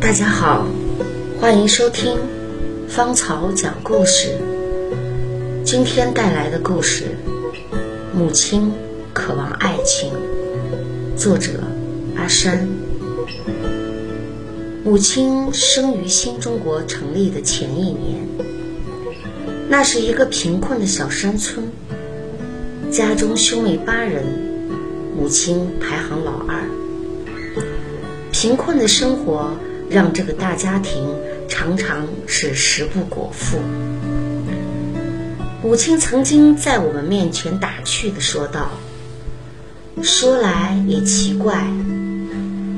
大家好，欢迎收听芳草讲故事。今天带来的故事《母亲渴望爱情》，作者阿山。母亲生于新中国成立的前一年，那是一个贫困的小山村，家中兄妹八人，母亲排行老二。贫困的生活。让这个大家庭常常是食不果腹。母亲曾经在我们面前打趣的说道：“说来也奇怪，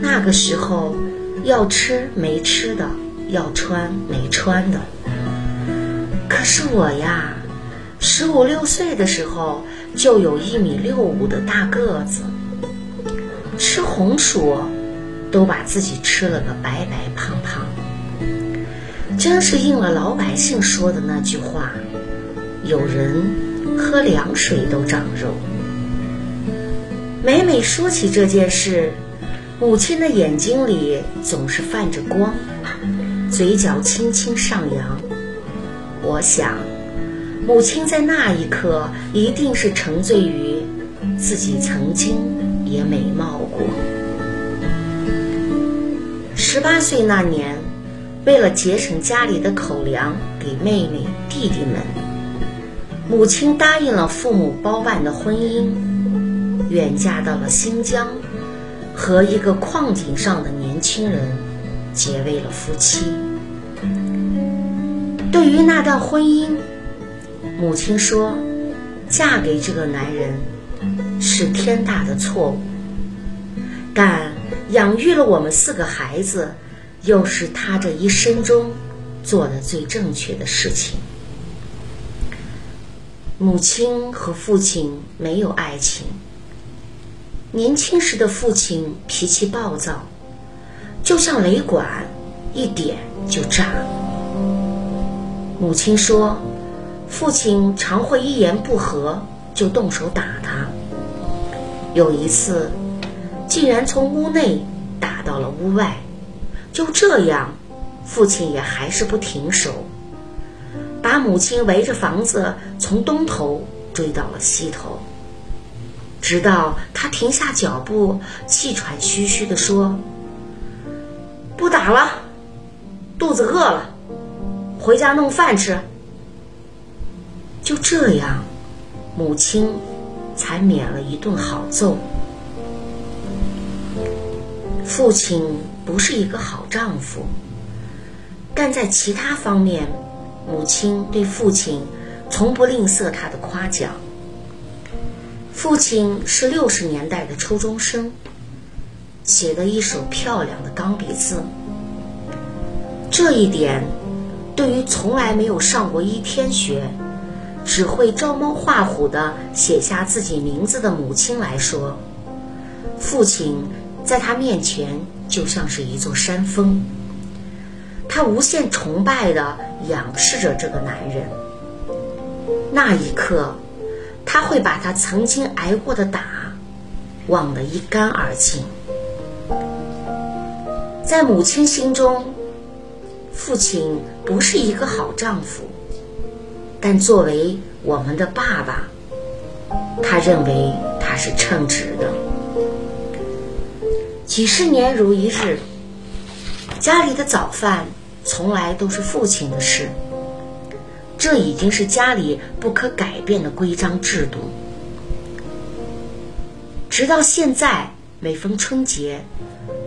那个时候要吃没吃的，要穿没穿的。可是我呀，十五六岁的时候就有一米六五的大个子，吃红薯。”都把自己吃了个白白胖胖，真是应了老百姓说的那句话：有人喝凉水都长肉。每每说起这件事，母亲的眼睛里总是泛着光，嘴角轻轻上扬。我想，母亲在那一刻一定是沉醉于自己曾经也美貌过。十八岁那年，为了节省家里的口粮给妹妹弟弟们，母亲答应了父母包办的婚姻，远嫁到了新疆，和一个矿井上的年轻人结为了夫妻。对于那段婚姻，母亲说：“嫁给这个男人是天大的错误。”但。养育了我们四个孩子，又是他这一生中做的最正确的事情。母亲和父亲没有爱情。年轻时的父亲脾气暴躁，就像雷管，一点就炸。母亲说，父亲常会一言不合就动手打他。有一次。竟然从屋内打到了屋外，就这样，父亲也还是不停手，把母亲围着房子从东头追到了西头，直到他停下脚步，气喘吁吁地说：“不打了，肚子饿了，回家弄饭吃。”就这样，母亲才免了一顿好揍。父亲不是一个好丈夫，但在其他方面，母亲对父亲从不吝啬他的夸奖。父亲是六十年代的初中生，写的一手漂亮的钢笔字。这一点，对于从来没有上过一天学，只会照猫画虎的写下自己名字的母亲来说，父亲。在他面前，就像是一座山峰。他无限崇拜地仰视着这个男人。那一刻，他会把他曾经挨过的打忘得一干二净。在母亲心中，父亲不是一个好丈夫，但作为我们的爸爸，他认为他是称职的。几十年如一日，家里的早饭从来都是父亲的事，这已经是家里不可改变的规章制度。直到现在，每逢春节，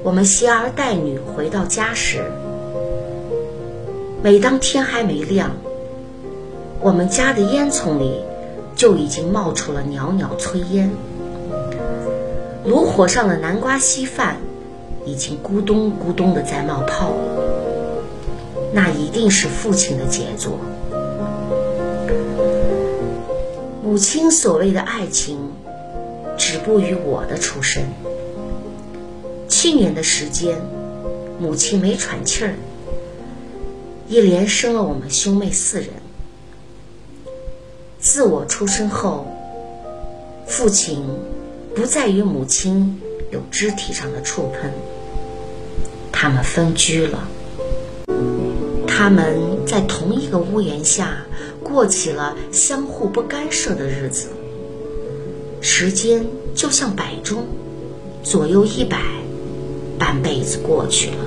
我们携儿带女回到家时，每当天还没亮，我们家的烟囱里就已经冒出了袅袅炊烟。炉火上的南瓜稀饭已经咕咚咕咚的在冒泡了，那一定是父亲的杰作。母亲所谓的爱情，止步于我的出生。七年的时间，母亲没喘气儿，一连生了我们兄妹四人。自我出生后，父亲。不在于母亲有肢体上的触碰，他们分居了。他们在同一个屋檐下过起了相互不干涉的日子。时间就像摆钟，左右一摆，半辈子过去了。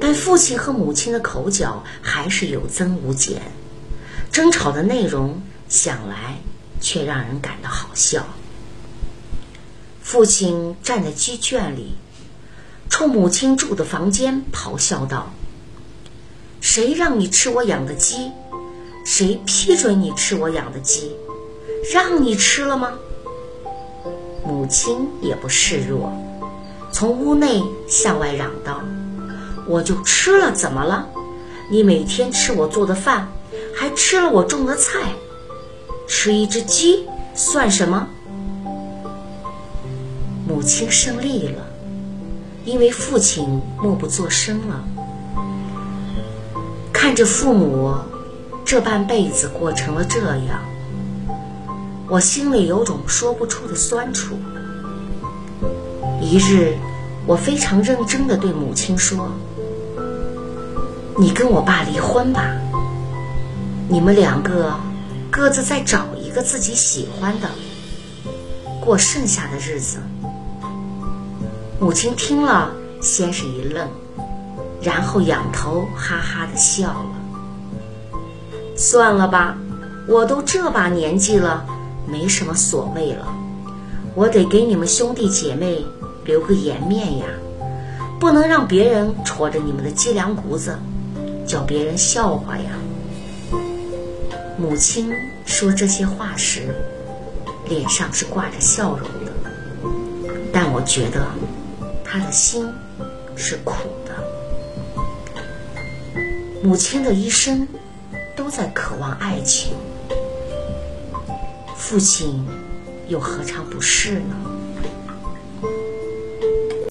但父亲和母亲的口角还是有增无减，争吵的内容想来却让人感到好笑。父亲站在鸡圈里，冲母亲住的房间咆哮道：“谁让你吃我养的鸡？谁批准你吃我养的鸡？让你吃了吗？”母亲也不示弱，从屋内向外嚷道。我就吃了，怎么了？你每天吃我做的饭，还吃了我种的菜，吃一只鸡算什么？母亲胜利了，因为父亲默不作声了。看着父母这半辈子过成了这样，我心里有种说不出的酸楚。一日，我非常认真地对母亲说。你跟我爸离婚吧，你们两个各自再找一个自己喜欢的，过剩下的日子。母亲听了，先是一愣，然后仰头哈哈的笑了。算了吧，我都这把年纪了，没什么所谓了。我得给你们兄弟姐妹留个颜面呀，不能让别人戳着你们的脊梁骨子。叫别人笑话呀！母亲说这些话时，脸上是挂着笑容的，但我觉得他的心是苦的。母亲的一生都在渴望爱情，父亲又何尝不是呢？